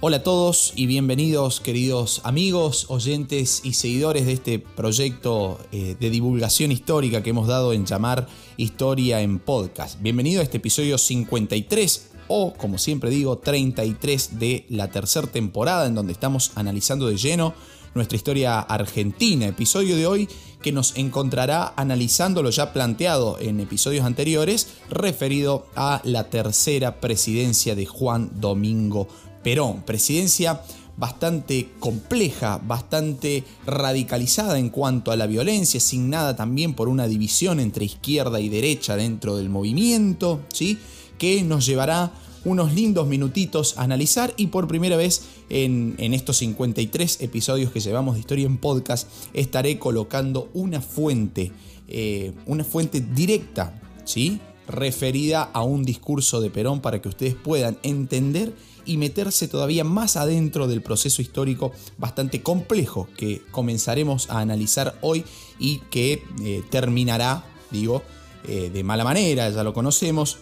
Hola a todos y bienvenidos queridos amigos, oyentes y seguidores de este proyecto eh, de divulgación histórica que hemos dado en llamar Historia en Podcast. Bienvenido a este episodio 53 o como siempre digo 33 de la tercera temporada en donde estamos analizando de lleno nuestra historia argentina. Episodio de hoy que nos encontrará analizando lo ya planteado en episodios anteriores referido a la tercera presidencia de Juan Domingo Perón. Presidencia bastante compleja, bastante radicalizada en cuanto a la violencia, signada también por una división entre izquierda y derecha dentro del movimiento, ¿sí? que nos llevará unos lindos minutitos a analizar y por primera vez en, estos 53 episodios que llevamos de Historia en Podcast estaré colocando una fuente, eh, una fuente directa, ¿sí? referida a un discurso de Perón para que ustedes puedan entender y meterse todavía más adentro del proceso histórico bastante complejo que comenzaremos a analizar hoy y que eh, terminará, digo, eh, de mala manera, ya lo conocemos,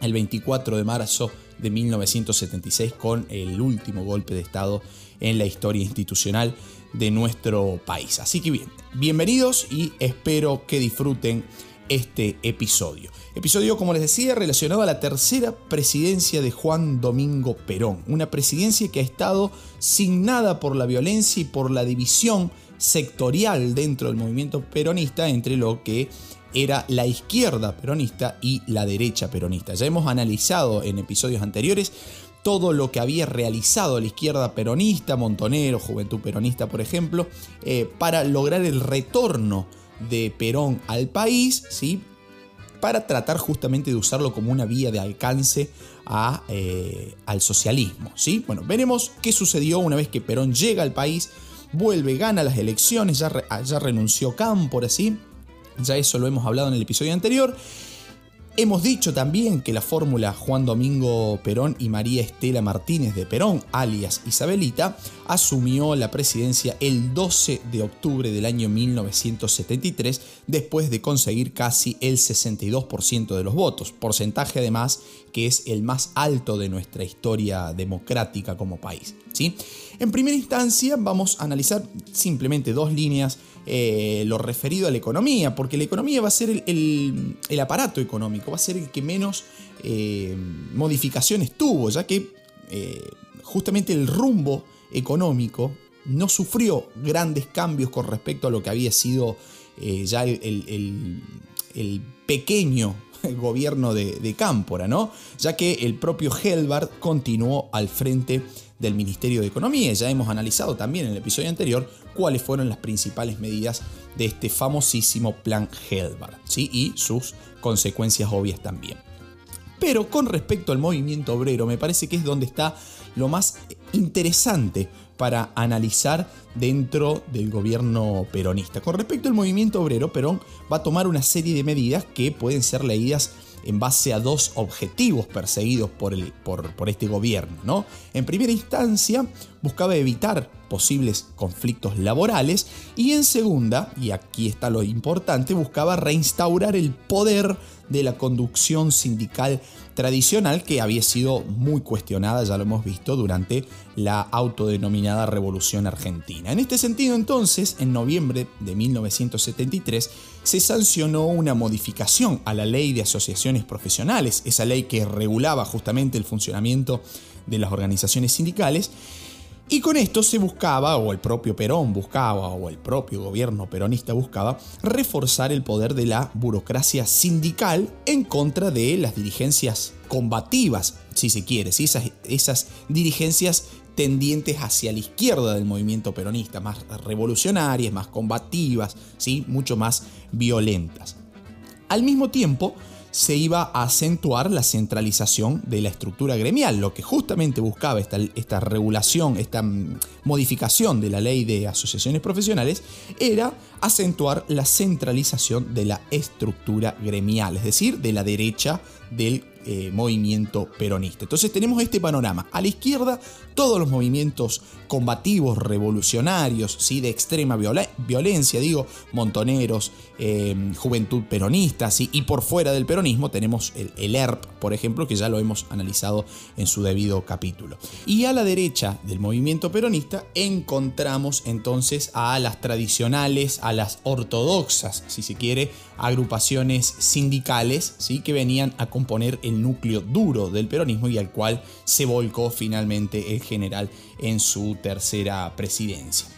el 24 de marzo de 1976 con el último golpe de Estado en la historia institucional de nuestro país. Así que bien, bienvenidos y espero que disfruten este episodio. Episodio, como les decía, relacionado a la tercera presidencia de Juan Domingo Perón. Una presidencia que ha estado signada por la violencia y por la división sectorial dentro del movimiento peronista entre lo que era la izquierda peronista y la derecha peronista. Ya hemos analizado en episodios anteriores todo lo que había realizado la izquierda peronista, Montonero, Juventud Peronista, por ejemplo, eh, para lograr el retorno de Perón al país, ¿sí? Para tratar justamente de usarlo como una vía de alcance eh, al socialismo. ¿sí? Bueno, veremos qué sucedió una vez que Perón llega al país, vuelve, gana las elecciones, ya, ya renunció Cámpora, ¿sí? ya eso lo hemos hablado en el episodio anterior, Hemos dicho también que la fórmula Juan Domingo Perón y María Estela Martínez de Perón, alias Isabelita, asumió la presidencia el 12 de octubre del año 1973 después de conseguir casi el 62% de los votos, porcentaje además que es el más alto de nuestra historia democrática como país. ¿sí? En primera instancia vamos a analizar simplemente dos líneas eh, lo referido a la economía, porque la economía va a ser el, aparato económico, va a ser el que menos eh, modificaciones tuvo, ya que eh, justamente el rumbo económico no sufrió grandes cambios con respecto a lo que había sido ya el, pequeño gobierno de, Cámpora, ¿no? ya que el propio Helbart continuó al frente del Ministerio de Economía. Ya hemos analizado también en el episodio anterior cuáles fueron las principales medidas de este famosísimo plan Helbart ¿sí? y sus consecuencias obvias también. Pero con respecto al movimiento obrero, me parece que es donde está lo más interesante para analizar dentro del gobierno peronista. Con respecto al movimiento obrero, Perón va a tomar una serie de medidas que pueden ser leídas en base a dos objetivos perseguidos por, por este gobierno. ¿no? En primera instancia, buscaba evitar posibles conflictos laborales y en segunda, y aquí está lo importante, buscaba reinstaurar el poder de la conducción sindical tradicional que había sido muy cuestionada, ya lo hemos visto, durante la autodenominada Revolución Argentina. En este sentido entonces, en noviembre de 1973, se sancionó una modificación a la ley de asociaciones profesionales, esa ley que regulaba justamente el funcionamiento de las organizaciones sindicales, y con esto se buscaba, o el propio Perón buscaba, o el propio gobierno peronista buscaba, reforzar el poder de la burocracia sindical en contra de las dirigencias combativas, si se quiere, esas, esas dirigencias tendientes hacia la izquierda del movimiento peronista, más revolucionarias, más combativas, ¿sí? mucho más violentas. Al mismo tiempo, se iba a acentuar la centralización de la estructura gremial, lo que justamente buscaba esta, regulación, esta mm, modificación de la ley de asociaciones profesionales, era acentuar la centralización de la estructura gremial, es decir, de la derecha del eh, movimiento peronista. Entonces tenemos este panorama. A la izquierda, todos los movimientos combativos, revolucionarios, ¿sí? de extrema violencia, digo, montoneros, eh, juventud peronista, ¿sí? y por fuera del peronismo tenemos el, el ERP, por ejemplo, que ya lo hemos analizado en su debido capítulo. Y a la derecha del movimiento peronista encontramos entonces a las tradicionales, a las ortodoxas, si se quiere, agrupaciones sindicales ¿sí? que venían a componer el núcleo duro del peronismo y al cual se volcó finalmente el general en su tercera presidencia.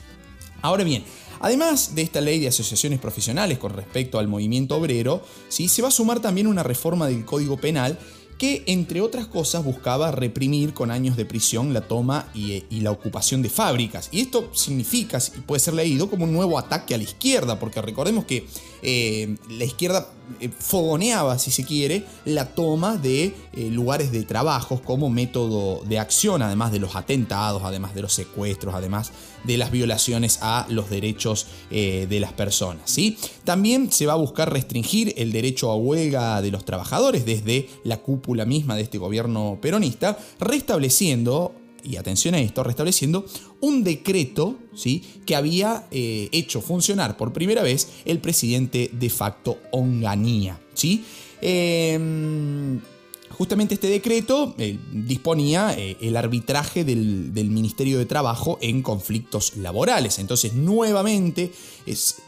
Ahora bien, Además de esta ley de asociaciones profesionales con respecto al movimiento obrero, ¿sí? se va a sumar también una reforma del Código Penal que entre otras cosas buscaba reprimir con años de prisión la toma y, la ocupación de fábricas. Y esto significa, puede ser leído como un nuevo ataque a la izquierda, porque recordemos que eh, la izquierda eh, fogoneaba, si se quiere, la toma de eh, lugares de trabajos como método de acción, además de los atentados, además de los secuestros, además de las violaciones a los derechos de las personas. ¿sí? También se va a buscar restringir el derecho a huelga de los trabajadores desde la cúpula misma de este gobierno peronista, restableciendo y atención a esto, restableciendo un decreto ¿sí? que había eh, hecho funcionar por primera vez el presidente de facto Onganía. ¿sí? Em, justamente este decreto eh, disponía eh, el arbitraje del, Ministerio de Trabajo en conflictos laborales. Entonces, nuevamente,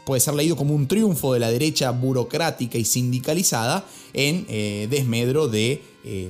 puede ser leído como un triunfo de la derecha burocrática y sindicalizada en desmedro de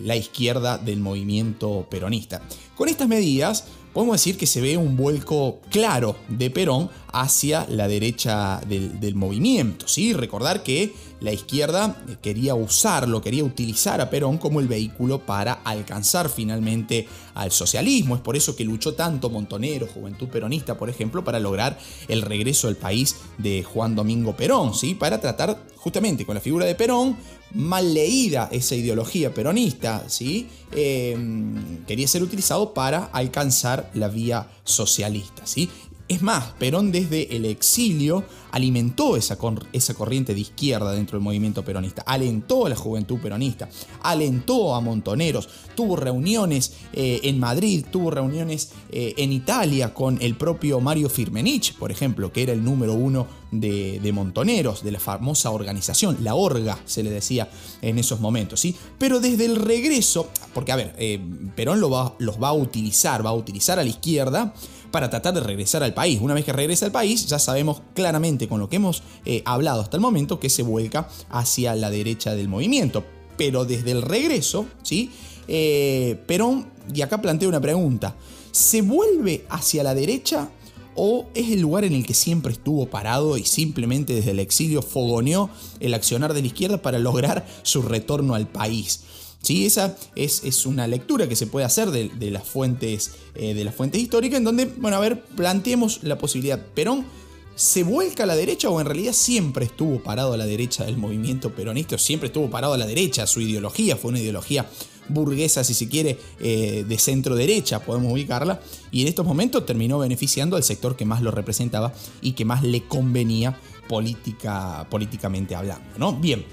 la izquierda del movimiento peronista. Con estas medidas podemos decir que se ve un vuelco claro de Perón hacia la derecha del, movimiento. ¿sí? Recordar que la izquierda quería usarlo, quería utilizar a Perón como el vehículo para alcanzar finalmente al socialismo. Es por eso que luchó tanto Montonero, Juventud Peronista, por ejemplo, para lograr el regreso al país de Juan Domingo Perón, ¿sí? para tratar justamente con la figura de Perón, mal leída esa ideología peronista, ¿sí? Em, quería ser utilizado para alcanzar la vía socialista. ¿sí? Es más, Perón desde el exilio alimentó esa, esa, corriente de izquierda dentro del movimiento peronista, alentó a la juventud peronista, alentó a montoneros, tuvo reuniones eh, en Madrid, tuvo reuniones eh, en Italia con el propio Mario Firmenich, por ejemplo, que era el número uno de, montoneros, de la famosa organización, la Orga se le decía en esos momentos, ¿sí? Pero desde el regreso, porque a ver, eh, Perón los va a utilizar, va a utilizar a la izquierda, para tratar de regresar al país. Una vez que regresa al país, ya sabemos claramente con lo que hemos eh, hablado hasta el momento que se vuelca hacia la derecha del movimiento. Pero desde el regreso, ¿sí? Eh, Perón, y acá planteo una pregunta, ¿se vuelve hacia la derecha o es el lugar en el que siempre estuvo parado y simplemente desde el exilio fogoneó el accionar de la izquierda para lograr su retorno al país? ¿Sí? Esa es, una lectura que se puede hacer de, las fuentes, eh, de las fuentes históricas, en donde, bueno, a ver, planteemos la posibilidad. Perón se vuelca a la derecha o en realidad siempre estuvo parado a la derecha del movimiento peronista, siempre estuvo parado a la derecha, su ideología fue una ideología burguesa, si se quiere, eh, de centro derecha, podemos ubicarla, y en estos momentos terminó beneficiando al sector que más lo representaba y que más le convenía política, políticamente hablando. ¿no? Bien,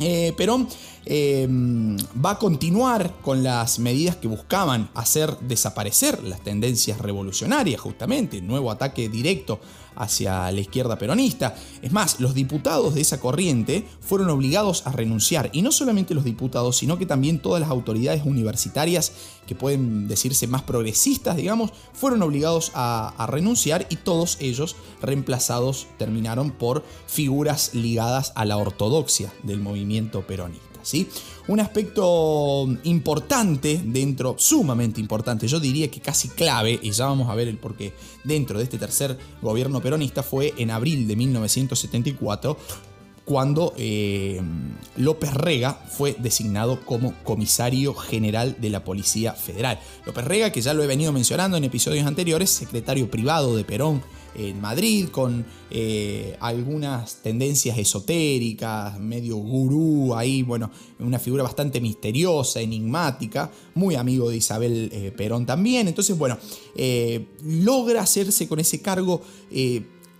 eh, Perón em, va a continuar con las medidas que buscaban hacer desaparecer las tendencias revolucionarias, justamente, nuevo ataque directo hacia la izquierda peronista. Es más, los diputados de esa corriente fueron obligados a renunciar, y no solamente los diputados, sino que también todas las autoridades universitarias que pueden decirse más progresistas, digamos, fueron obligados a, a renunciar y todos ellos reemplazados terminaron por figuras ligadas a la ortodoxia del movimiento peronista. ¿Sí? Un aspecto importante dentro, sumamente importante, yo diría que casi clave, y ya vamos a ver el porqué, dentro de este tercer gobierno peronista fue en abril de 1974 cuando eh, López Rega fue designado como comisario general de la Policía Federal. López Rega, que ya lo he venido mencionando en episodios anteriores, secretario privado de Perón en Madrid, con eh, algunas tendencias esotéricas, medio gurú ahí, bueno, una figura bastante misteriosa, enigmática, muy amigo de Isabel eh, Perón también. Entonces, bueno, eh, logra hacerse con ese cargo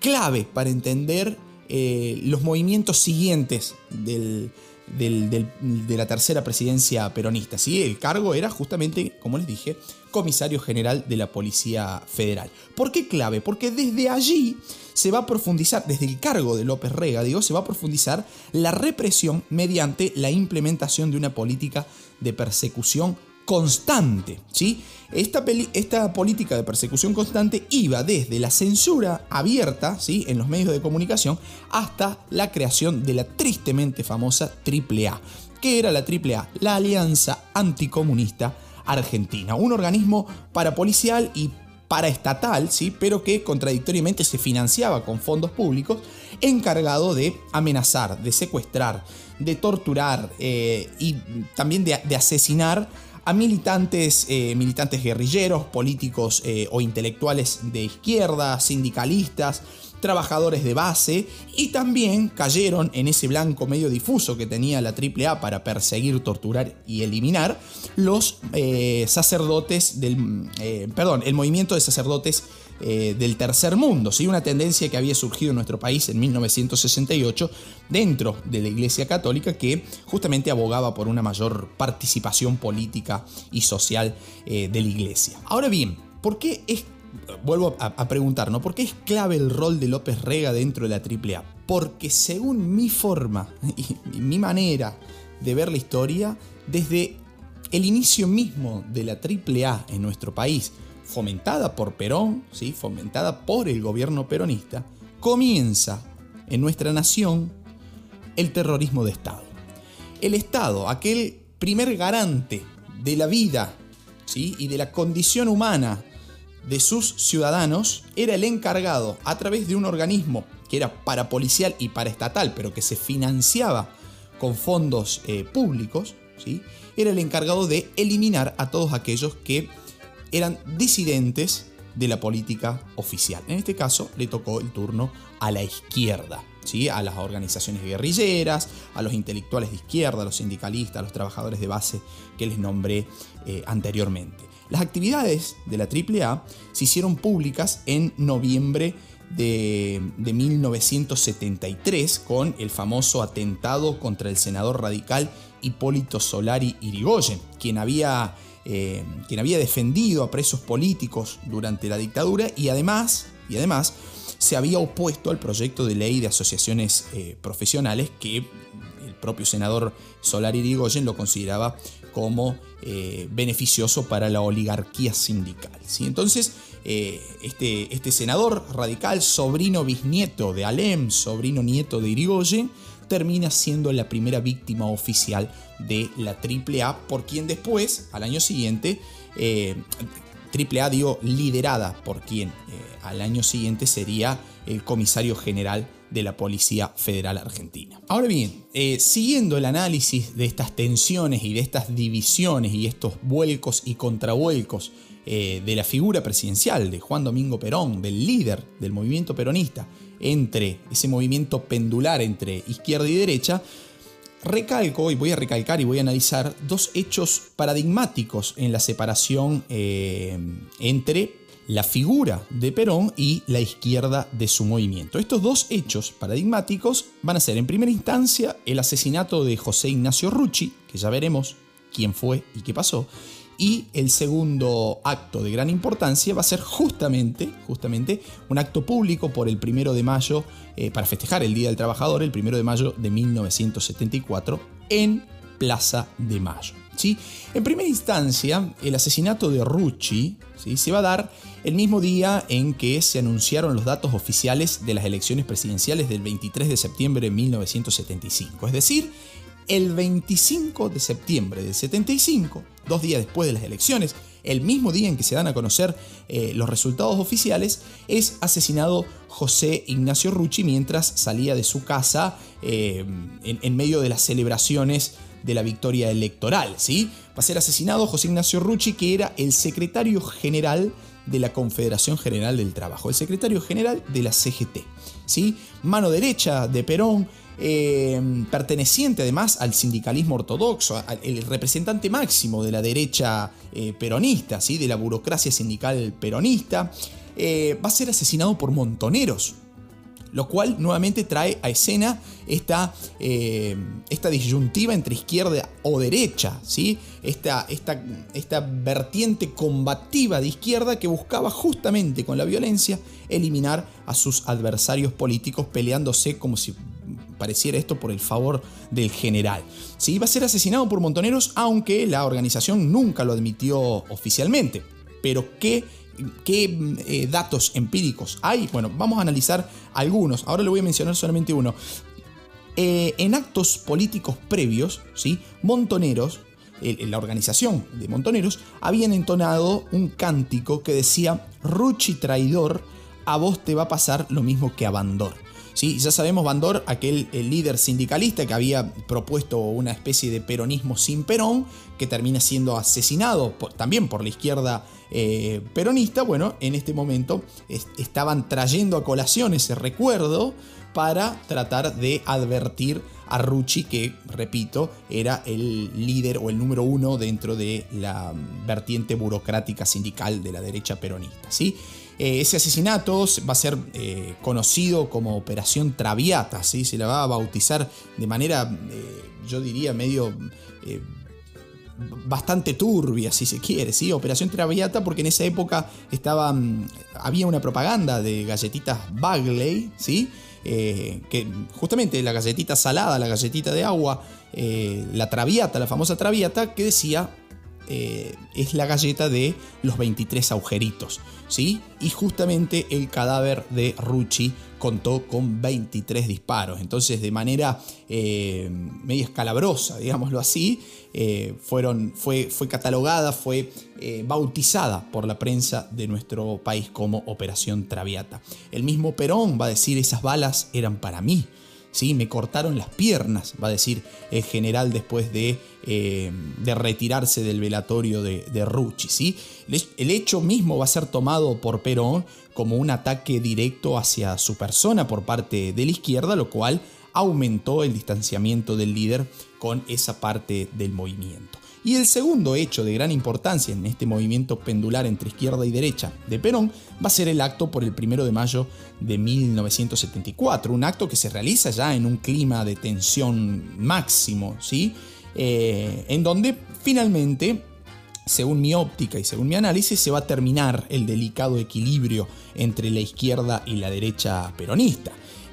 clave para entender los movimientos siguientes del, de la tercera presidencia peronista. ¿sí? El cargo era justamente, como les dije, comisario general de la Policía Federal. ¿Por qué clave? Porque desde allí se va a profundizar, desde el cargo de López Rega, digo, se va a profundizar la represión mediante la implementación de una política de persecución constante. ¿sí? Esta, esta, política de persecución constante iba desde la censura abierta ¿sí? en los medios de comunicación hasta la creación de la tristemente famosa AAA. ¿Qué era la AAA? La Alianza Anticomunista Argentina, un organismo parapolicial y paraestatal, ¿sí? pero que contradictoriamente se financiaba con fondos públicos, encargado de amenazar, de secuestrar, de torturar eh, y también de asesinar a militantes, eh, militantes guerrilleros, políticos eh, o intelectuales de izquierda, sindicalistas, trabajadores de base y también cayeron en ese blanco medio difuso que tenía la AAA para perseguir, torturar y eliminar los eh, sacerdotes del, perdón, el movimiento de sacerdotes eh, del tercer mundo, ¿sí? una tendencia que había surgido en nuestro país en 1968 dentro de la Iglesia Católica que justamente abogaba por una mayor participación política y social eh, de la Iglesia. Ahora bien, ¿por qué es vuelvo a, preguntar, ¿no? ¿Por qué es clave el rol de López Rega dentro de la AAA? Porque según mi forma y, mi manera de ver la historia, desde el inicio mismo de la AAA en nuestro país, fomentada por Perón, ¿sí? fomentada por el gobierno peronista, comienza en nuestra nación el terrorismo de Estado. El Estado, aquel primer garante de la vida ¿sí? y de la condición humana de sus ciudadanos, era el encargado, a través de un organismo que era parapolicial y paraestatal, pero que se financiaba con fondos eh, públicos, ¿sí? era el encargado de eliminar a todos aquellos que eran disidentes de la política oficial. En este caso le tocó el turno a la izquierda, ¿sí? a las organizaciones guerrilleras, a los intelectuales de izquierda, a los sindicalistas, a los trabajadores de base que les nombré eh, anteriormente. Las actividades de la AAA se hicieron públicas en noviembre de, de, 1973 con el famoso atentado contra el senador radical Hipólito Solari Irigoyen, quien había eh, quien había defendido a presos políticos durante la dictadura y además, y además se había opuesto al proyecto de ley de asociaciones eh, profesionales que el propio senador Solar Irigoyen lo consideraba como eh, beneficioso para la oligarquía sindical. ¿sí? Entonces, este, este senador radical, sobrino bisnieto de Alem, sobrino nieto de Irigoyen, termina siendo la primera víctima oficial de la AAA, por quien después, al año siguiente, eh, AAA dio liderada por quien eh, al año siguiente sería el comisario general de la Policía Federal Argentina. Ahora bien, eh, siguiendo el análisis de estas tensiones y de estas divisiones y estos vuelcos y contravuelcos eh, de la figura presidencial de Juan Domingo Perón, del líder del movimiento peronista, entre ese movimiento pendular entre izquierda y derecha, recalco y voy a recalcar y voy a analizar dos hechos paradigmáticos en la separación eh, entre la figura de Perón y la izquierda de su movimiento. Estos dos hechos paradigmáticos van a ser en primera instancia el asesinato de José Ignacio Rucci, que ya veremos quién fue y qué pasó, y el segundo acto de gran importancia va a ser justamente, justamente un acto público por el primero de mayo, eh, para festejar el Día del Trabajador, el primero de mayo de 1974, en Plaza de Mayo. ¿sí? En primera instancia, el asesinato de Rucci ¿sí? se va a dar el mismo día en que se anunciaron los datos oficiales de las elecciones presidenciales del 23 de septiembre de 1975. Es decir, el 25 de septiembre del 75, dos días después de las elecciones, el mismo día en que se dan a conocer eh, los resultados oficiales, es asesinado José Ignacio Rucci mientras salía de su casa eh, en, medio de las celebraciones de la victoria electoral. ¿sí? Va a ser asesinado José Ignacio Rucci, que era el secretario general de la Confederación General del Trabajo, el secretario general de la CGT. ¿sí? Mano derecha de Perón, eh, perteneciente además al sindicalismo ortodoxo, el representante máximo de la derecha eh, peronista, ¿sí? de la burocracia sindical peronista, eh, va a ser asesinado por montoneros. lo cual nuevamente trae a escena esta, esta disyuntiva entre izquierda o derecha, ¿sí? esta, esta, esta vertiente combativa de izquierda que buscaba justamente con la violencia eliminar a sus adversarios políticos peleándose como si pareciera esto por el favor del general. Sí, iba a ser asesinado por montoneros, aunque la organización nunca lo admitió oficialmente. Pero ¿qué, qué eh, datos empíricos hay? Bueno, vamos a analizar algunos. Ahora le voy a mencionar solamente uno. Eh, en actos políticos previos, ¿sí? Montoneros, la organización de Montoneros, habían entonado un cántico que decía, Ruchi traidor, a vos te va a pasar lo mismo que a Bandor. ¿Sí? Ya sabemos, Bandor, aquel líder sindicalista que había propuesto una especie de peronismo sin Perón, que termina siendo asesinado también por la izquierda eh, peronista, bueno, en este momento estaban trayendo a colación ese recuerdo para tratar de advertir a Rucci, que, repito, era el líder o el número uno dentro de la vertiente burocrática sindical de la derecha peronista. ¿sí? Eh, ese asesinato va a ser eh, conocido como Operación Traviata, ¿sí? se la va a bautizar de manera, eh, yo diría, medio bastante turbia, si se quiere, ¿sí? Operación Traviata, porque en esa época estaba, mm, había una propaganda de galletitas Bagley, ¿sí? Que justamente la galletita salada, la galletita de agua, la Traviata, la famosa Traviata, que decía eh, es la galleta de los 23 agujeritos, ¿sí? Y justamente el cadáver de Rucci contó con 23 disparos. Entonces, de manera eh, media escalabrosa, digámoslo así, eh, fueron, fue, fue, catalogada, fue bautizada por la prensa de nuestro país como Operación Traviata. El mismo Perón va a decir, esas balas eran para mí. ¿Sí? Me cortaron las piernas, va a decir el general después de, eh, de retirarse del velatorio de, de Rucci, ¿sí? El hecho mismo va a ser tomado por Perón como un ataque directo hacia su persona por parte de la izquierda, lo cual aumentó el distanciamiento del líder con esa parte del movimiento. Y el segundo hecho de gran importancia en este movimiento pendular entre izquierda y derecha de Perón va a ser el acto por el primero de mayo de 1974, un acto que se realiza ya en un clima de tensión máximo, ¿sí? Eh, en donde finalmente según mi óptica y según mi análisis, se va a terminar el delicado equilibrio entre la izquierda y la derecha peronista.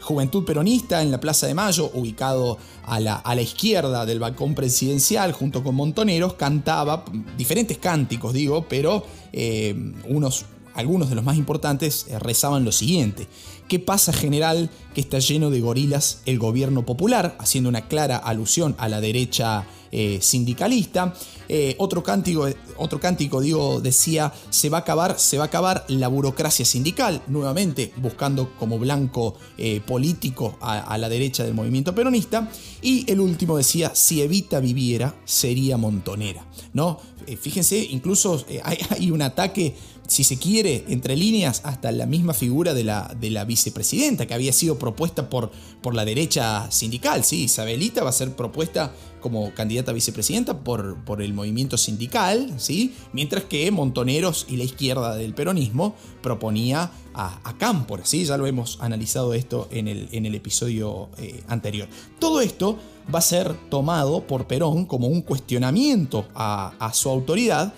Juventud Peronista en la Plaza de Mayo, ubicado a la, a la, izquierda del balcón presidencial, junto con Montoneros, cantaba diferentes cánticos, digo, pero eh, unos, algunos de los más importantes eh, rezaban lo siguiente. ¿Qué pasa general que está lleno de gorilas el gobierno popular? Haciendo una clara alusión a la derecha eh, sindicalista. Eh, otro, cántico, otro cántico, digo, decía, se va a acabar, se va a acabar la burocracia sindical, nuevamente buscando como blanco eh, político a, la derecha del movimiento peronista. Y el último decía, si Evita viviera, sería montonera. ¿no? fíjense, incluso hay, un ataque si se quiere, entre líneas, hasta la misma figura de la, de la vicepresidenta que había sido propuesta por, por la derecha sindical. Sí, Isabelita va a ser propuesta como candidata a vicepresidenta por, por el movimiento sindical, ¿sí? mientras que Montoneros y la izquierda del peronismo proponía a, a Cámpora, ¿sí? ya lo hemos analizado esto en el, en el episodio eh, anterior. Todo esto va a ser tomado por Perón como un cuestionamiento a, a su autoridad,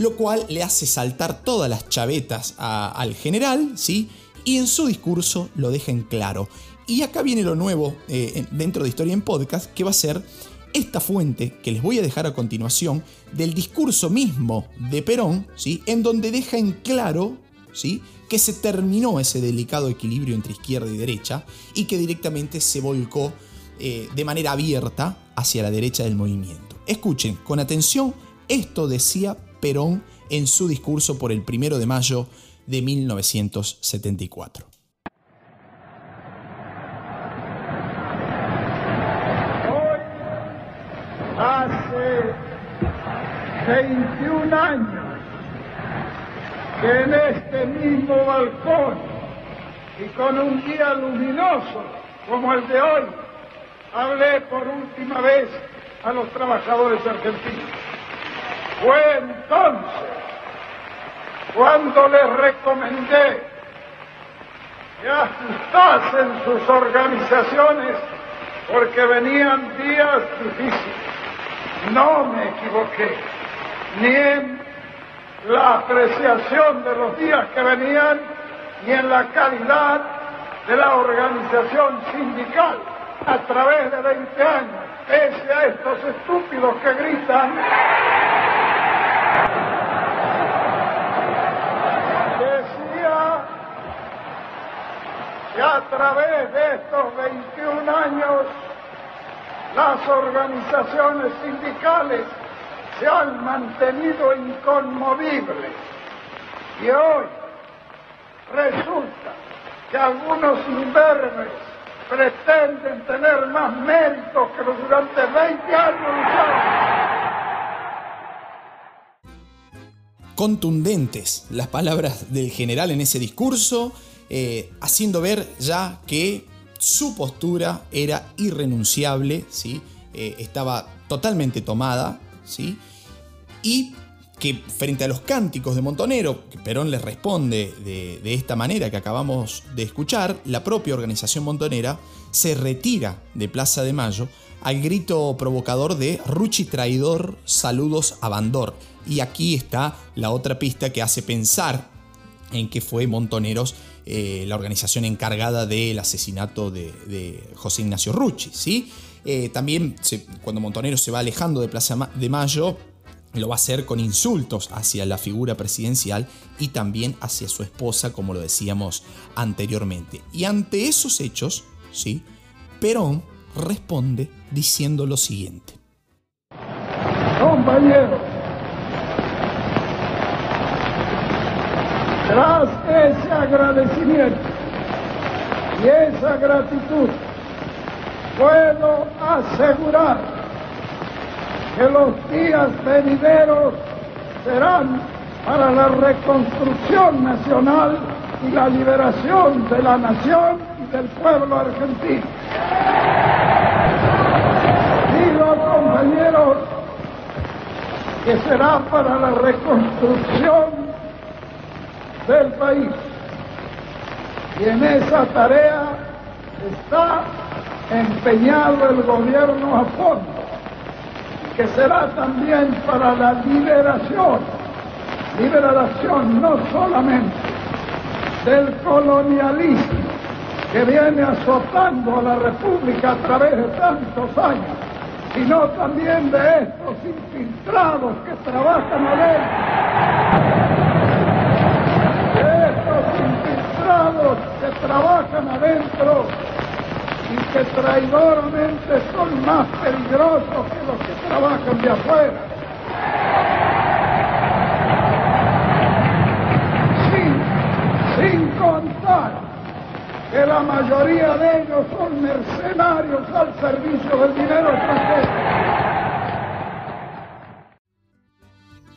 lo cual le hace saltar todas las chavetas al general, ¿sí? y en su discurso lo deja en claro. Y acá viene lo nuevo eh, dentro de Historia en Podcast, que va a ser esta fuente que les voy a dejar a continuación del discurso mismo de Perón, ¿sí? en donde deja en claro ¿sí? que se terminó ese delicado equilibrio entre izquierda y derecha y que directamente se volcó eh, de manera abierta hacia la derecha del movimiento. Escuchen con atención, esto decía Perón en su discurso por el primero de mayo de 1974. hace 21 años que en este mismo balcón y con un día luminoso como el de hoy, hablé por última vez a los trabajadores argentinos. Fue entonces cuando les recomendé que ajustasen sus organizaciones porque venían días difíciles. No me equivoqué, ni en la apreciación de los días que venían, ni en la calidad de la organización sindical a través de 20 años, pese a estos estúpidos que gritan. Decía que a través de estos 21 años las organizaciones sindicales se han mantenido inconmovibles. Y hoy resulta que algunos imberbes pretenden tener más mérito que los durante 20 años Contundentes las palabras del general en ese discurso, eh, haciendo ver ya que su postura era irrenunciable, ¿sí? Eh, estaba totalmente tomada, ¿sí? y que frente a los cánticos de Montonero, que Perón le responde de, esta manera que acabamos de escuchar, la propia organización montonera se retira de Plaza de Mayo al grito provocador de Ruchi traidor, saludos a Bandor. Y aquí está la otra pista que hace pensar en que fue Montoneros eh, la organización encargada del asesinato de, José Ignacio Rucci. ¿sí? Eh, también cuando Montoneros se va alejando de Plaza de Mayo, lo va a hacer con insultos hacia la figura presidencial y también hacia su esposa, como lo decíamos anteriormente. Y ante esos hechos, ¿sí? Perón responde diciendo lo siguiente. Compañeros, tras ese agradecimiento y esa gratitud, puedo asegurar que los días venideros serán para la reconstrucción nacional y la liberación de la nación y del pueblo argentino. Digo, compañeros, que será para la reconstrucción del país. Y en esa tarea está empeñado el gobierno a fondo que será también para la liberación, liberación no solamente del colonialismo que viene azotando a la República a través de tantos años, sino también de estos infiltrados que trabajan de estos que trabajan adentro y que traidoramente son más peligrosos que los que trabajan de afuera. Sin contar que la mayoría de ellos son mercenarios al servicio del dinero extranjero.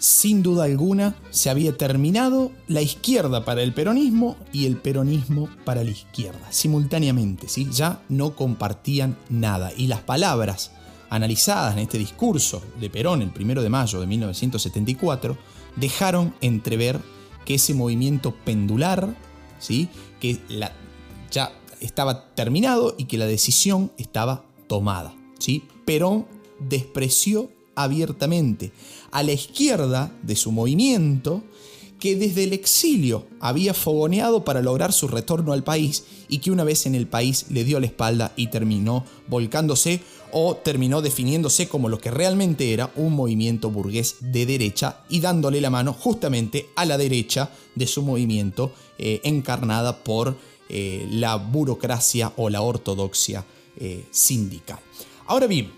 Sin duda alguna se había terminado la izquierda para el peronismo y el peronismo para la izquierda, simultáneamente, ¿sí? ya no compartían nada. Y las palabras analizadas en este discurso de Perón el 1 de mayo de 1974 dejaron entrever que ese movimiento pendular, ¿sí? que ya estaba terminado y que la decisión estaba tomada. ¿sí? Perón despreció abiertamente a la izquierda de su movimiento que desde el exilio había fogoneado para lograr su retorno al país y que una vez en el país le dio la espalda y terminó volcándose o terminó definiéndose como lo que realmente era un movimiento burgués de derecha y dándole la mano justamente a la derecha de su movimiento eh, encarnada por eh, la burocracia o la ortodoxia eh, sindical. Ahora bien,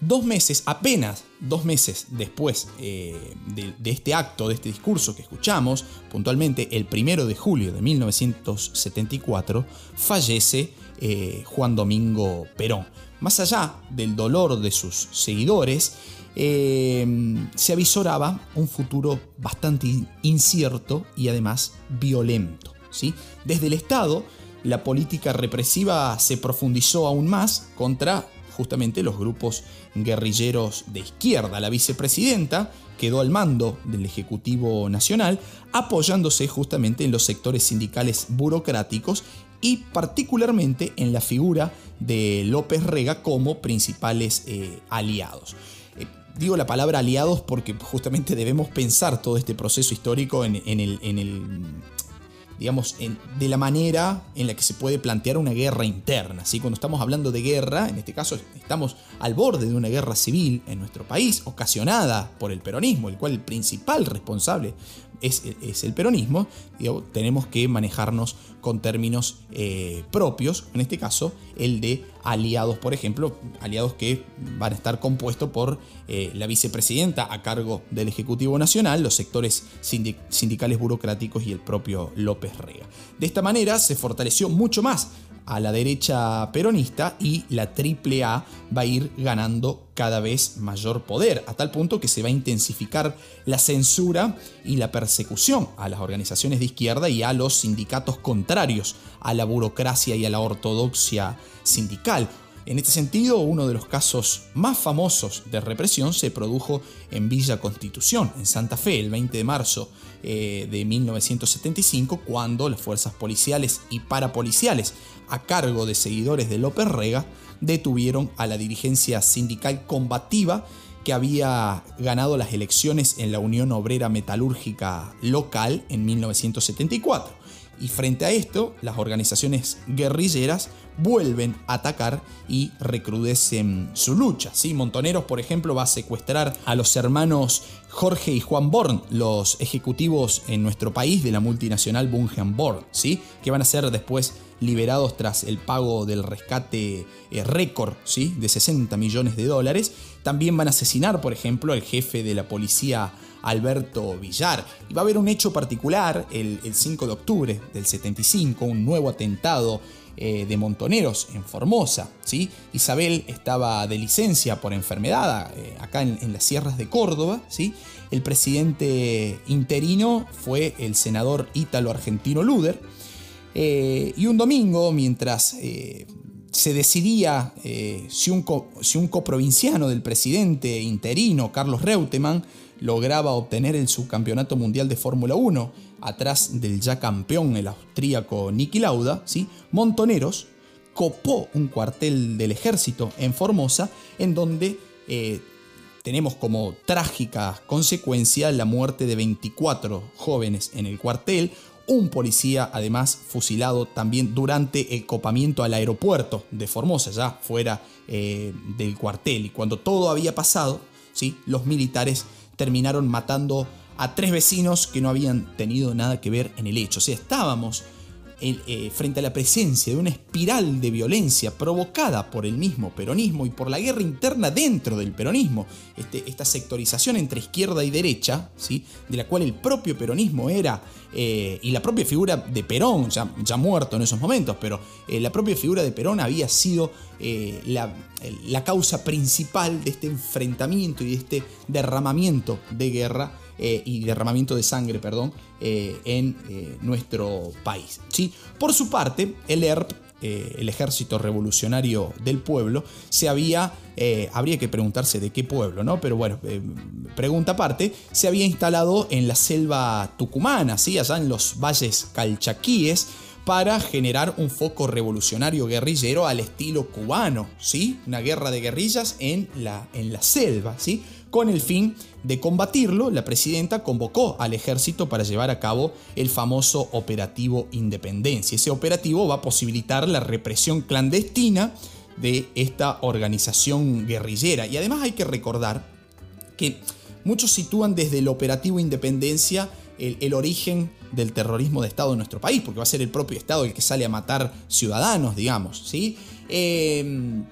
dos meses, apenas dos meses después eh, de, este acto, de este discurso que escuchamos, puntualmente el primero de julio de 1974, fallece eh, Juan Domingo Perón. Más allá del dolor de sus seguidores, eh, se avisoraba un futuro bastante incierto y además violento. ¿sí? Desde el Estado, la política represiva se profundizó aún más contra justamente los grupos guerrilleros de izquierda. La vicepresidenta quedó al mando del Ejecutivo Nacional, apoyándose justamente en los sectores sindicales burocráticos y particularmente en la figura de López Rega como principales eh, aliados. Eh, digo la palabra aliados porque justamente debemos pensar todo este proceso histórico en, el, digamos, de la manera en la que se puede plantear una guerra interna. ¿sí? Cuando estamos hablando de guerra, en este caso estamos al borde de una guerra civil en nuestro país, ocasionada por el peronismo, el cual el principal responsable es, el peronismo, tenemos que manejarnos con términos eh, propios, en este caso el de aliados, por ejemplo, aliados que van a estar compuestos por eh, la vicepresidenta a cargo del Ejecutivo Nacional, los sectores sindicales burocráticos y el propio López Rega. De esta manera se fortaleció mucho más a la derecha peronista y la AAA va a ir ganando cada vez mayor poder, a tal punto que se va a intensificar la censura y la persecución a las organizaciones de izquierda y a los sindicatos contrarios a la burocracia y a la ortodoxia sindical. En este sentido, uno de los casos más famosos de represión se produjo en Villa Constitución, en Santa Fe, el 20 de marzo eh, de 1975, cuando las fuerzas policiales y parapoliciales a cargo de seguidores de López Rega detuvieron a la dirigencia sindical combativa que había ganado las elecciones en la Unión Obrera Metalúrgica local en 1974. Y frente a esto, las organizaciones guerrilleras vuelven a atacar y recrudecen su lucha. ¿sí? Montoneros, por ejemplo, va a secuestrar a los hermanos Jorge y Juan Born, los ejecutivos en nuestro país de la multinacional Bungean Born, ¿sí? que van a ser después liberados tras el pago del rescate eh, récord ¿sí? de 60 millones de dólares. También van a asesinar, por ejemplo, al jefe de la policía Alberto Villar. Y va a haber un hecho particular el, el 5 de octubre del 75, un nuevo atentado eh, de Montoneros en Formosa. ¿sí? Isabel estaba de licencia por enfermedad eh, acá en, las sierras de Córdoba. ¿sí? El presidente interino fue el senador ítalo-argentino Luder. Eh, y un domingo, mientras se decidía si, un si un coprovinciano del presidente interino, Carlos Reutemann, lograba obtener el subcampeonato mundial de Fórmula 1 atrás del ya campeón, el austríaco Niki Lauda, ¿sí? Montoneros copó un cuartel del ejército en Formosa en donde eh, tenemos como trágica consecuencia la muerte de 24 jóvenes en el cuartel, un policía además fusilado también durante el copamiento al aeropuerto de Formosa, ya fuera eh, del cuartel. Y cuando todo había pasado, ¿sí? los militares terminaron matando a tres vecinos que no habían tenido nada que ver en el hecho. O sea, estábamos eh, frente a la presencia de una espiral de violencia provocada por el mismo peronismo y por la guerra interna dentro del peronismo, este, esta sectorización entre izquierda y derecha, ¿sí? de la cual el propio peronismo era, eh, y la propia figura de Perón, ya, muerto en esos momentos, pero eh, la propia figura de Perón había sido la, la causa principal de este enfrentamiento y de este derramamiento de guerra eh, y derramamiento de sangre, perdón, eh, en eh, nuestro país. ¿sí? Por su parte, el ERP, el Ejército Revolucionario del Pueblo, se había, habría que preguntarse de qué pueblo, ¿no? Pero bueno, pregunta aparte, se había instalado en la selva tucumana, ¿sí? allá en los valles calchaquíes, para generar un foco revolucionario guerrillero al estilo cubano, ¿sí? Una guerra de guerrillas en la, en la selva, ¿sí? Con el fin de combatirlo, la presidenta convocó al ejército para llevar a cabo el famoso operativo Independencia. Ese operativo va a posibilitar la represión clandestina de esta organización guerrillera. Y además hay que recordar que muchos sitúan desde el operativo Independencia el, origen del terrorismo de Estado en nuestro país, porque va a ser el propio Estado el que sale a matar ciudadanos, digamos. ¿sí? Eh,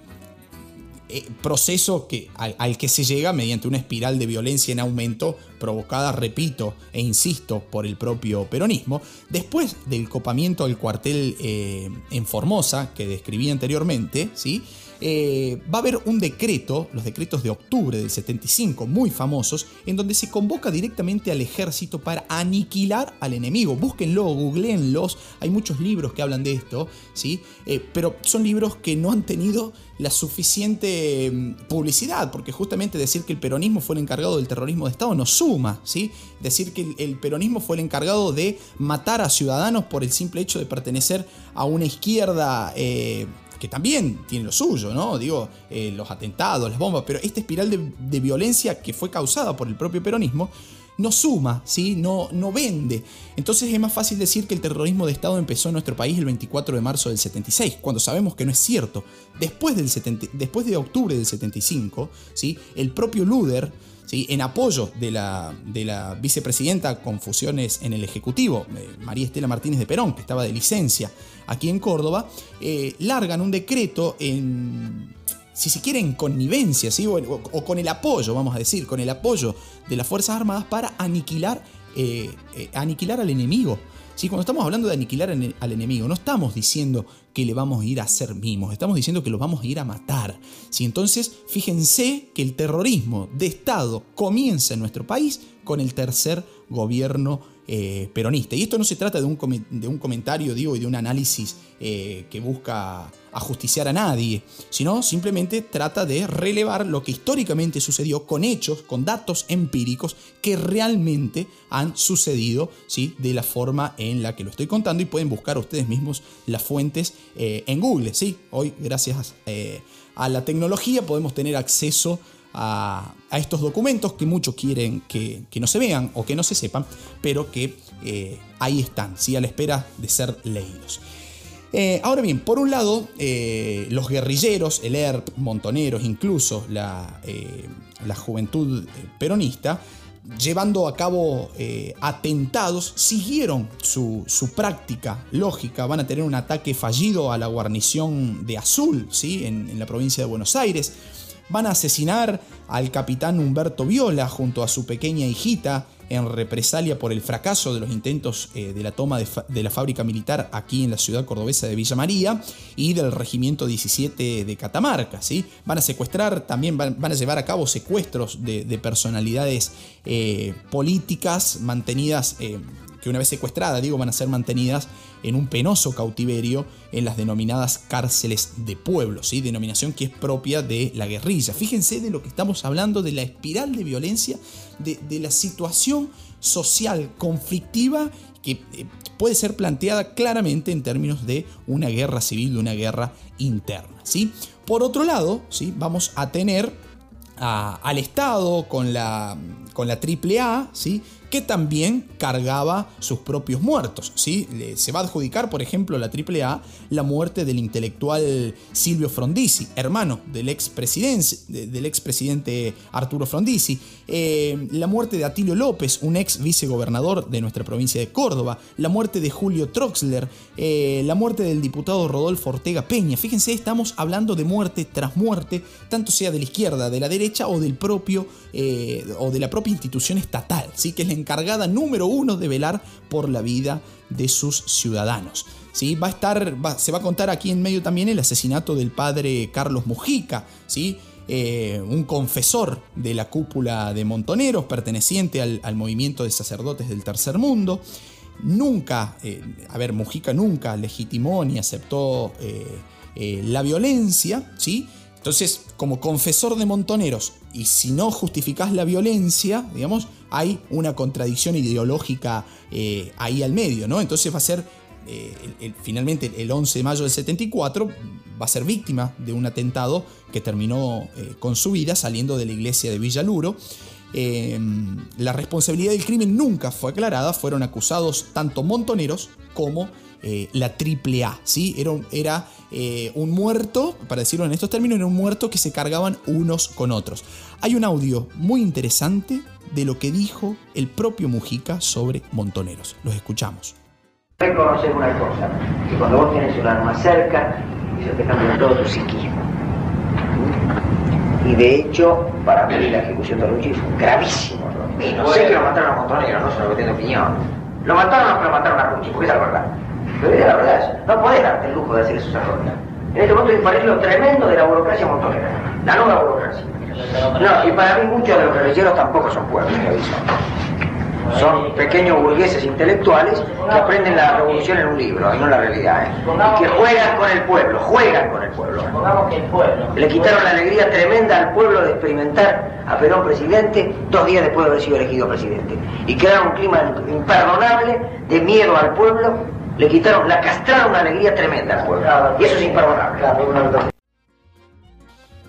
eh, proceso que, al, que se llega mediante una espiral de violencia en aumento provocada, repito e insisto, por el propio peronismo. Después del copamiento del cuartel eh, en Formosa, que describí anteriormente, ¿sí? Eh, va a haber un decreto, los decretos de octubre del 75, muy famosos, en donde se convoca directamente al ejército para aniquilar al enemigo. Búsquenlo, googleenlos, hay muchos libros que hablan de esto, ¿sí? Eh, pero son libros que no han tenido la suficiente mm, publicidad, porque justamente decir que el peronismo fue el encargado del terrorismo de Estado no suma, ¿sí? Decir que el, peronismo fue el encargado de matar a ciudadanos por el simple hecho de pertenecer a una izquierda eh, que también tiene lo suyo, ¿no? Digo, eh, los atentados, las bombas, pero esta espiral de, violencia que fue causada por el propio peronismo no suma, ¿sí? no, no vende. Entonces es más fácil decir que el terrorismo de Estado empezó en nuestro país el 24 de marzo del 76, cuando sabemos que no es cierto. Después, del después de octubre del 75, ¿sí? el propio Luder en apoyo de la, de la vicepresidenta con fusiones en el Ejecutivo, eh, María Estela Martínez de Perón, que estaba de licencia aquí en Córdoba, eh, largan un decreto en, si se quiere, en connivencia, ¿sí? o, con el apoyo, vamos a decir, con el apoyo de las Fuerzas Armadas para aniquilar, eh, aniquilar al enemigo. Cuando estamos hablando de aniquilar al enemigo, no estamos diciendo que le vamos a ir a hacer mimos, estamos diciendo que lo vamos a ir a matar. Entonces, fíjense que el terrorismo de Estado comienza en nuestro país con el tercer gobierno eh, peronista. Y esto no se trata de un, de un comentario, digo, y de un análisis eh, que busca ajusticiar a nadie, sino simplemente trata de relevar lo que históricamente sucedió con hechos, con datos empíricos que realmente han sucedido, ¿sí? De la forma en la que lo estoy contando y pueden buscar ustedes mismos las fuentes eh, en Google, ¿sí? Hoy, gracias a la tecnología, podemos tener acceso a, estos documentos que muchos quieren que, no se vean o que no se sepan, pero que eh, ahí están, ¿sí? a la espera de ser leídos. Eh, ahora bien, por un lado, eh, los guerrilleros, el ERP, montoneros, incluso la, la juventud peronista, llevando a cabo atentados, siguieron su, práctica lógica. Van a tener un ataque fallido a la guarnición de Azul, ¿sí? en la provincia de Buenos Aires van a asesinar al capitán Humberto Viola junto a su pequeña hijita en represalia por el fracaso de los intentos eh, de la toma de, la fábrica militar aquí en la ciudad cordobesa de Villa María y del regimiento 17 de Catamarca. ¿sí? Van a secuestrar, también van, a llevar a cabo secuestros de, personalidades eh, políticas mantenidas eh, que una vez secuestradas, digo, van a ser mantenidas en un penoso cautiverio en las denominadas cárceles de pueblo, ¿sí? denominación que es propia de la guerrilla. Fíjense de lo que estamos hablando, de la espiral de violencia, de, la situación social conflictiva que eh, puede ser planteada claramente en términos de una guerra civil, de una guerra interna. ¿sí? Por otro lado, ¿sí? vamos a tener al Estado con la, con la AAA, ¿sí? Que también cargaba sus propios muertos. ¿sí? Se va a adjudicar, por ejemplo, la AAA la muerte del intelectual Silvio Frondizi, hermano del expresidente, del Arturo Frondizi, eh, la muerte de Atilio López, un ex vicegobernador de nuestra provincia de Córdoba, la muerte de Julio Troxler, eh, la muerte del diputado Rodolfo Ortega Peña. Fíjense, estamos hablando de muerte tras muerte, tanto sea de la izquierda, de la derecha o del propio eh, o de la propia institución estatal, ¿sí? que es la encargada número uno de velar por la vida de sus ciudadanos. ¿Sí? Va a estar, se va a contar aquí en medio también el asesinato del padre Carlos Mujica, ¿sí? Eh, un confesor de la cúpula de Montoneros, perteneciente al, movimiento de sacerdotes del tercer mundo. Nunca, eh, a ver, Mujica nunca legitimó ni aceptó eh, la violencia, ¿sí? Entonces, como confesor de montoneros, y si no justificás la violencia, digamos, hay una contradicción ideológica eh, ahí al medio, ¿no? Entonces va a ser, eh, finalmente el 11 de mayo del 74, va a ser víctima de un atentado que terminó eh, con su vida saliendo de la iglesia de Villaluro. la responsabilidad del crimen nunca fue aclarada, fueron acusados tanto montoneros como la AAA, ¿sí? Era, era eh, un muerto, para decirlo en estos términos, era un muerto que se cargaban unos con otros. Hay un audio muy interesante de lo que dijo el propio Mujica sobre Montoneros. Los escuchamos. Reconocer una cosa, que cuando vos tienes un arma cerca, se te cambia todo tu psiquismo. Y de hecho, para mí la ejecución de Rucci fue gravísimo. Y no sé que lo mataron a Montoneros, no se lo tiene opinión. Lo mataron o lo mataron a Rucci, porque es la verdad. Pero la verdad no podés darte el lujo de hacer esos errores. En este momento es un lo tremendo de la burocracia montonera, la nueva burocracia. No, y para mí muchos de los guerrilleros tampoco son pueblos, te aviso. Son pequeños burgueses intelectuales que aprenden la revolución en un libro y no en la realidad. ¿eh? Y que juegan con el pueblo, juegan con el pueblo. Le quitaron la alegría tremenda al pueblo de experimentar a Perón presidente dos días después de haber sido elegido presidente. Y crearon un clima imperdonable de miedo al pueblo. Le quitaron, la castraron una alegría tremenda al pueblo. Y eso es imperdonable.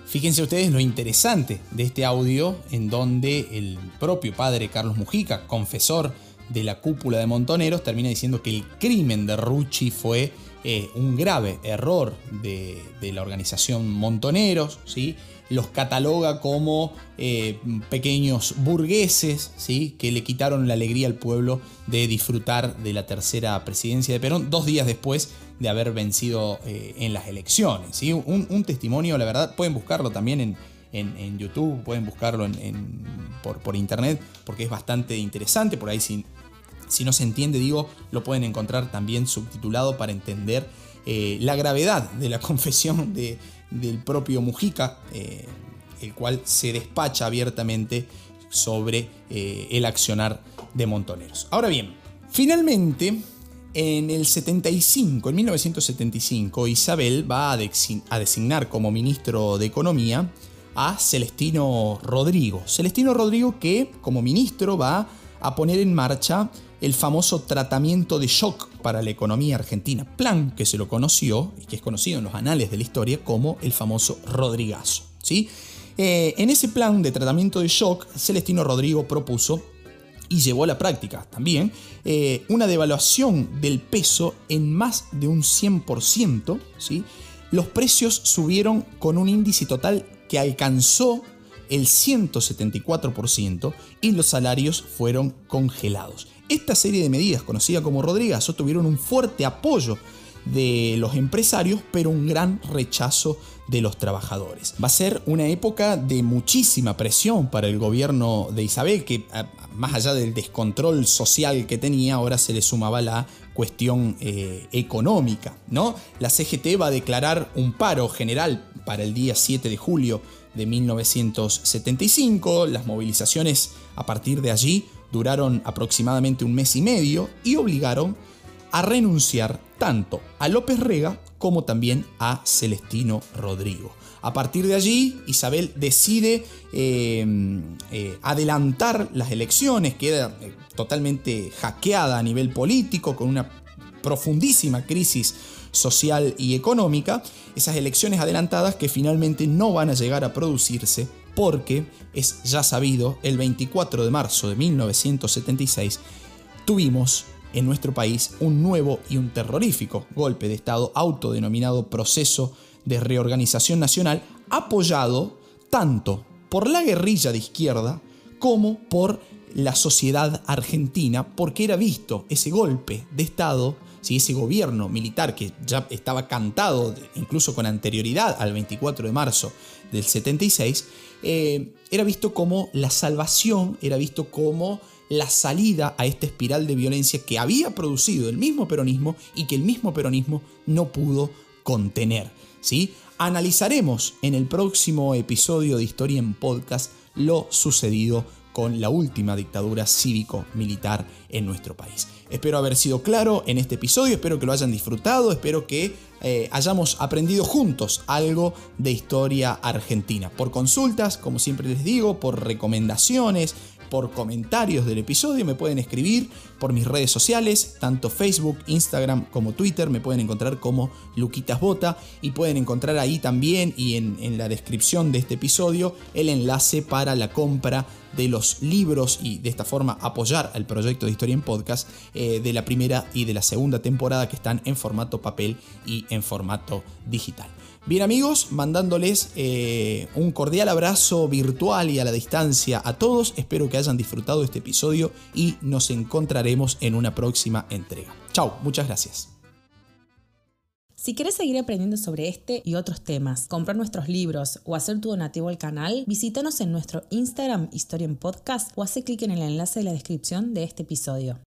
Fíjense ustedes lo interesante de este audio en donde el propio padre Carlos Mujica, confesor de la cúpula de Montoneros, termina diciendo que el crimen de Rucci fue eh, un grave error de, la organización Montoneros, ¿sí? Los cataloga como eh, pequeños burgueses ¿sí? que le quitaron la alegría al pueblo de disfrutar de la tercera presidencia de Perón dos días después de haber vencido eh, en las elecciones. ¿sí? Un, testimonio, la verdad, pueden buscarlo también en, en, YouTube, pueden buscarlo en, por, por, internet, porque es bastante interesante. Por ahí, si, si no se entiende, digo, lo pueden encontrar también subtitulado para entender eh, la gravedad de la confesión de, del propio Mujica, eh, el cual se despacha abiertamente sobre el accionar de Montoneros. Ahora bien, finalmente en el 75, en 1975, Isabel va a, designar como ministro de Economía a Celestino Rodrigo. Celestino Rodrigo que como ministro va a poner en marcha el famoso tratamiento de shock para la economía argentina, plan que se lo conoció y que es conocido en los anales de la historia como el famoso Rodrigazo. ¿sí? Eh, en ese plan de tratamiento de shock, Celestino Rodrigo propuso y llevó a la práctica también eh, una devaluación del peso en más de un 100%, ¿sí? los precios subieron con un índice total que alcanzó el 174% y los salarios fueron congelados. Esta serie de medidas, conocida como Rodrigazo, tuvieron un fuerte apoyo de los empresarios, pero un gran rechazo de los trabajadores. Va a ser una época de muchísima presión para el gobierno de Isabel, que más allá del descontrol social que tenía, ahora se le sumaba la cuestión eh, económica. ¿no? La CGT va a declarar un paro general para el día 7 de julio de 1975. Las movilizaciones a partir de allí duraron aproximadamente un mes y medio y obligaron a renunciar tanto a López Rega como también a Celestino Rodrigo. A partir de allí, Isabel decide em, eh, adelantar las elecciones, queda eh, totalmente hackeada a nivel político, con una profundísima crisis social y económica, esas elecciones adelantadas que finalmente no van a llegar a producirse porque es ya sabido, el 24 de marzo de 1976 tuvimos en nuestro país un nuevo y un terrorífico golpe de Estado autodenominado proceso de reorganización nacional apoyado tanto por la guerrilla de izquierda como por la sociedad argentina porque era visto ese golpe de Estado, si ese gobierno militar que ya estaba cantado incluso con anterioridad al 24 de marzo del 76, eh, era visto como la salvación, era visto como la salida a esta espiral de violencia que había producido el mismo peronismo y que el mismo peronismo no pudo contener. ¿sí? Analizaremos en el próximo episodio de Historia en Podcast lo sucedido con la última dictadura cívico-militar en nuestro país. Espero haber sido claro en este episodio, espero que lo hayan disfrutado, espero que eh, hayamos aprendido juntos algo de historia argentina. Por consultas, como siempre les digo, por recomendaciones, por comentarios del episodio, me pueden escribir por mis redes sociales, tanto Facebook, Instagram como Twitter, me pueden encontrar como Luquitas Bota y pueden encontrar ahí también y en, la descripción de este episodio el enlace para la compra de los libros y de esta forma apoyar al proyecto de Historia en Podcast eh, de la primera y de la segunda temporada que están en formato papel y en formato digital. Bien amigos, mandándoles eh, un cordial abrazo virtual y a la distancia a todos. Espero que hayan disfrutado este episodio y nos encontraremos en una próxima entrega. Chao, muchas gracias. Si quieres seguir aprendiendo sobre este y otros temas, comprar nuestros libros o hacer tu donativo al canal, visítanos en nuestro Instagram Historia en Podcast o hace clic en el enlace de la descripción de este episodio.